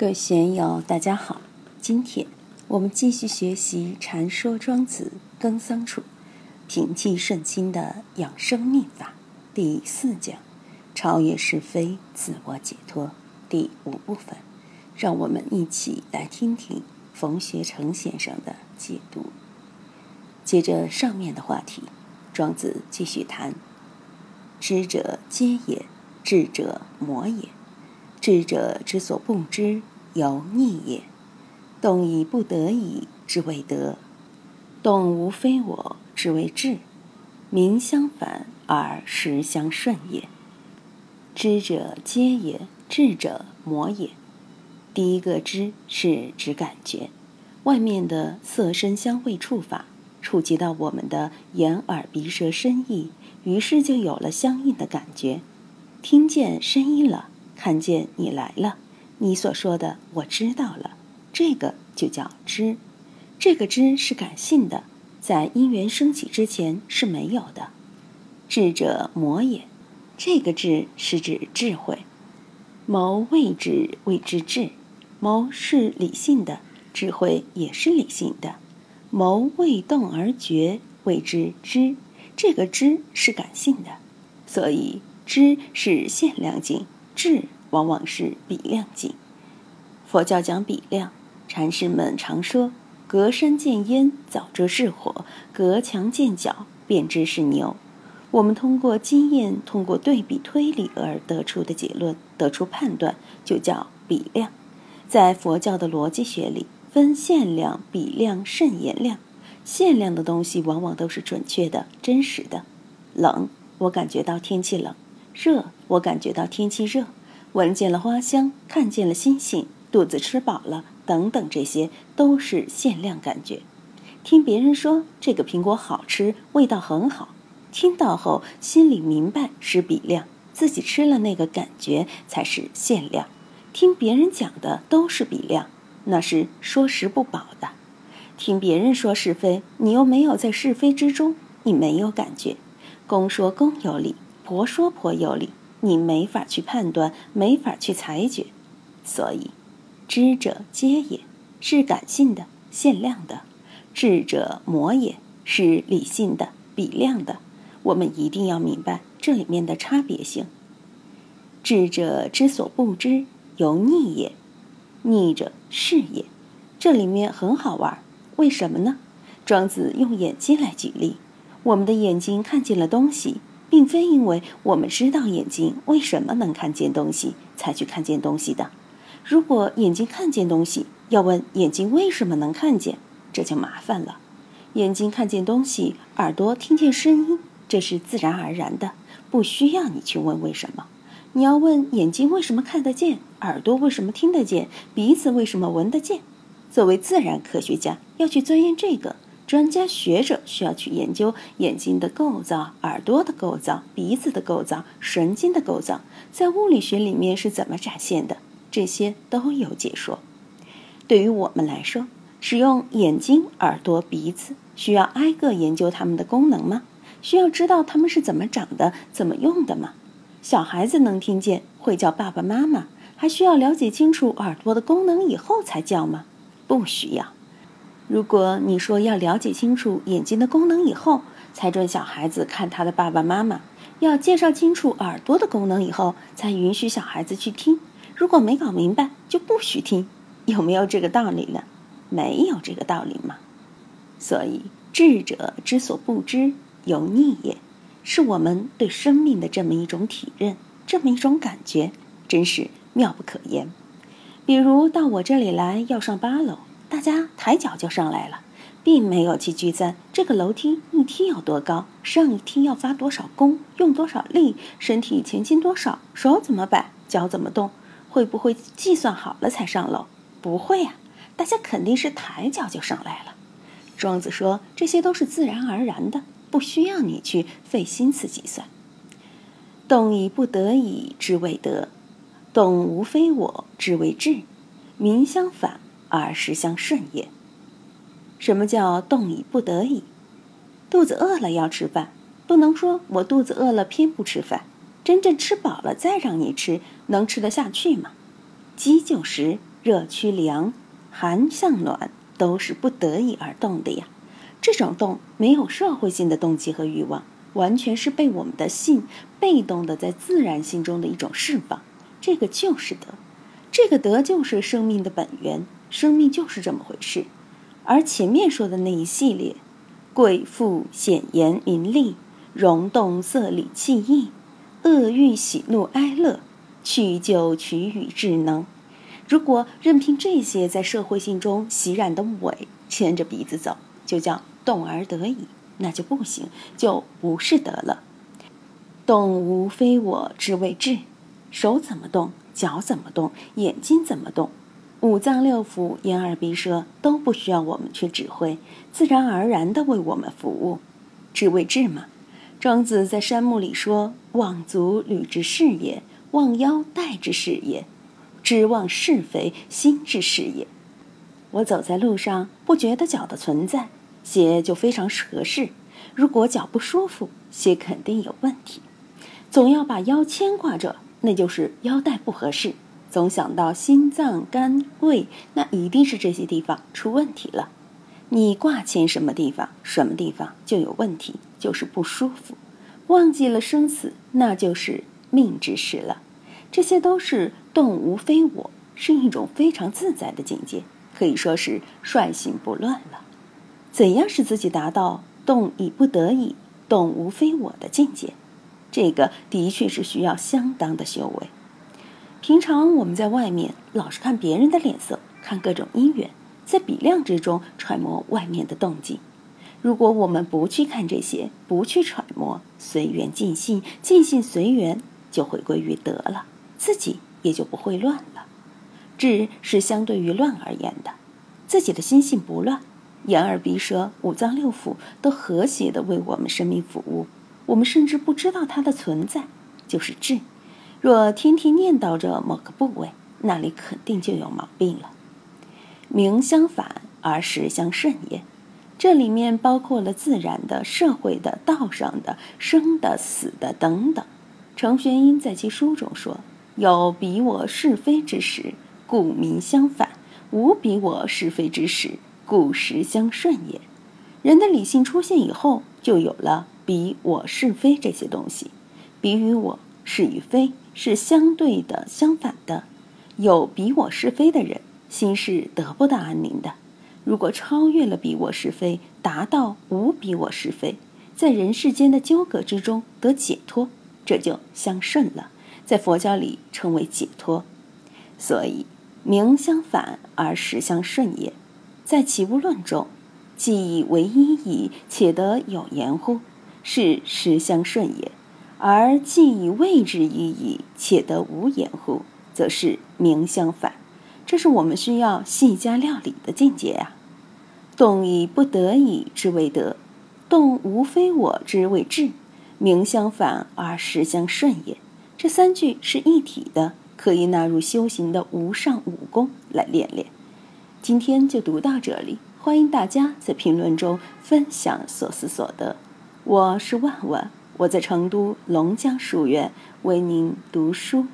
各位学友，大家好。今天我们继续学习《禅说庄子·耕桑处》，平气顺心的养生秘法第四讲：超越是非，自我解脱第五部分。让我们一起来听听冯学成先生的解读。接着上面的话题，庄子继续谈：知者皆也，智者魔也。智者之所不知。由逆也，动以不得已之谓得，动无非我之谓智，名相反而实相顺也。知者皆也，智者魔也。第一个知是指感觉，外面的色声香味触法触及到我们的眼耳鼻舌身意，于是就有了相应的感觉，听见声音了，看见你来了。你所说的我知道了，这个就叫知。这个知是感性的，在因缘升起之前是没有的。智者魔也，这个智是指智慧。谋未知谓之智，谋是理性的，智慧也是理性的。谋未动而觉谓之知，这个知是感性的，所以知是限量境，智。往往是比量境。佛教讲比量，禅师们常说：“隔山见烟，早知是火；隔墙见角，便知是牛。”我们通过经验，通过对比推理而得出的结论，得出判断，就叫比量。在佛教的逻辑学里，分限量、比量、慎言量。限量的东西往往都是准确的、真实的。冷，我感觉到天气冷；热，我感觉到天气热。闻见了花香，看见了星星，肚子吃饱了，等等，这些都是限量感觉。听别人说这个苹果好吃，味道很好，听到后心里明白是比量，自己吃了那个感觉才是限量。听别人讲的都是比量，那是说食不饱的。听别人说是非，你又没有在是非之中，你没有感觉。公说公有理，婆说婆有理。你没法去判断，没法去裁决，所以，知者皆也是感性的、限量的；智者魔也是理性的、比量的。我们一定要明白这里面的差别性。智者之所不知，由逆也；逆者是也。这里面很好玩，为什么呢？庄子用眼睛来举例，我们的眼睛看见了东西。并非因为我们知道眼睛为什么能看见东西才去看见东西的。如果眼睛看见东西，要问眼睛为什么能看见，这就麻烦了。眼睛看见东西，耳朵听见声音，这是自然而然的，不需要你去问为什么。你要问眼睛为什么看得见，耳朵为什么听得见，鼻子为什么闻得见。作为自然科学家，要去钻研这个。专家学者需要去研究眼睛的构造、耳朵的构造、鼻子的构造、神经的构造，在物理学里面是怎么展现的？这些都有解说。对于我们来说，使用眼睛、耳朵、鼻子，需要挨个研究它们的功能吗？需要知道它们是怎么长的、怎么用的吗？小孩子能听见，会叫爸爸妈妈，还需要了解清楚耳朵的功能以后才叫吗？不需要。如果你说要了解清楚眼睛的功能以后，才准小孩子看他的爸爸妈妈；要介绍清楚耳朵的功能以后，才允许小孩子去听。如果没搞明白，就不许听。有没有这个道理呢？没有这个道理嘛。所以，智者之所不知，有逆也，是我们对生命的这么一种体认，这么一种感觉，真是妙不可言。比如到我这里来，要上八楼。大家抬脚就上来了，并没有去计算这个楼梯一梯有多高，上一梯要发多少功，用多少力，身体前倾多少，手怎么摆，脚怎么动，会不会计算好了才上楼？不会呀，大家肯定是抬脚就上来了。庄子说这些都是自然而然的，不需要你去费心思计算。动以不得已之谓得，动无非我之谓智，名相反。而实相顺也。什么叫动以不得已？肚子饿了要吃饭，不能说我肚子饿了偏不吃饭。真正吃饱了再让你吃，能吃得下去吗？饥就食，热趋凉，寒向暖，都是不得已而动的呀。这种动没有社会性的动机和欲望，完全是被我们的性被动的在自然性中的一种释放。这个就是德，这个德就是生命的本源，生命就是这么回事。而前面说的那一系列，贵妇显言名利，容动色理气意，恶欲喜怒哀乐，去就取予智能。如果任凭这些在社会性中袭染的伪牵着鼻子走，就叫动而得已，那就不行，就不是德了。动无非我之谓智。手怎么动，脚怎么动，眼睛怎么动，五脏六腑、眼耳鼻舌都不需要我们去指挥，自然而然的为我们服务，知为智嘛。庄子在山木里说：“望足履之事也，望腰带之事也，知望是非心之事也。”我走在路上，不觉得脚的存在，鞋就非常合适；如果脚不舒服，鞋肯定有问题。总要把腰牵挂着。那就是腰带不合适，总想到心脏、肝、胃，那一定是这些地方出问题了。你挂牵什么地方，什么地方就有问题，就是不舒服。忘记了生死，那就是命之事了。这些都是动无非我，是一种非常自在的境界，可以说是率性不乱了。怎样使自己达到动已不得已，动无非我的境界？这个的确是需要相当的修为。平常我们在外面老是看别人的脸色，看各种因缘，在比量之中揣摩外面的动静。如果我们不去看这些，不去揣摩，随缘尽兴，尽兴随缘，就回归于德了，自己也就不会乱了。智是相对于乱而言的，自己的心性不乱，眼耳鼻舌五脏六腑都和谐的为我们生命服务。我们甚至不知道它的存在，就是智。若天天念叨着某个部位，那里肯定就有毛病了。名相反而实相甚也，这里面包括了自然的、社会的、道上的、生的、死的等等。程玄英在其书中说：“有比我是非之时，故名相反；无比我是非之时，故实相顺也。”人的理性出现以后，就有了。比我是非这些东西，比与我是与非是相对的、相反的。有比我是非的人，心是得不到安宁的。如果超越了比我是非，达到无比我是非，在人世间的纠葛之中得解脱，这就相顺了。在佛教里称为解脱。所以名相反而实相顺也。在起物论中，既以为一矣，且得有言乎？是实相顺也，而既以谓之一矣，且得无掩乎？则是名相反。这是我们需要细加料理的境界呀。动以不得已之为德，动无非我之谓智，名相反而实相顺也。这三句是一体的，可以纳入修行的无上武功来练练。今天就读到这里，欢迎大家在评论中分享所思所得。我是万万，我在成都龙江书院为您读书。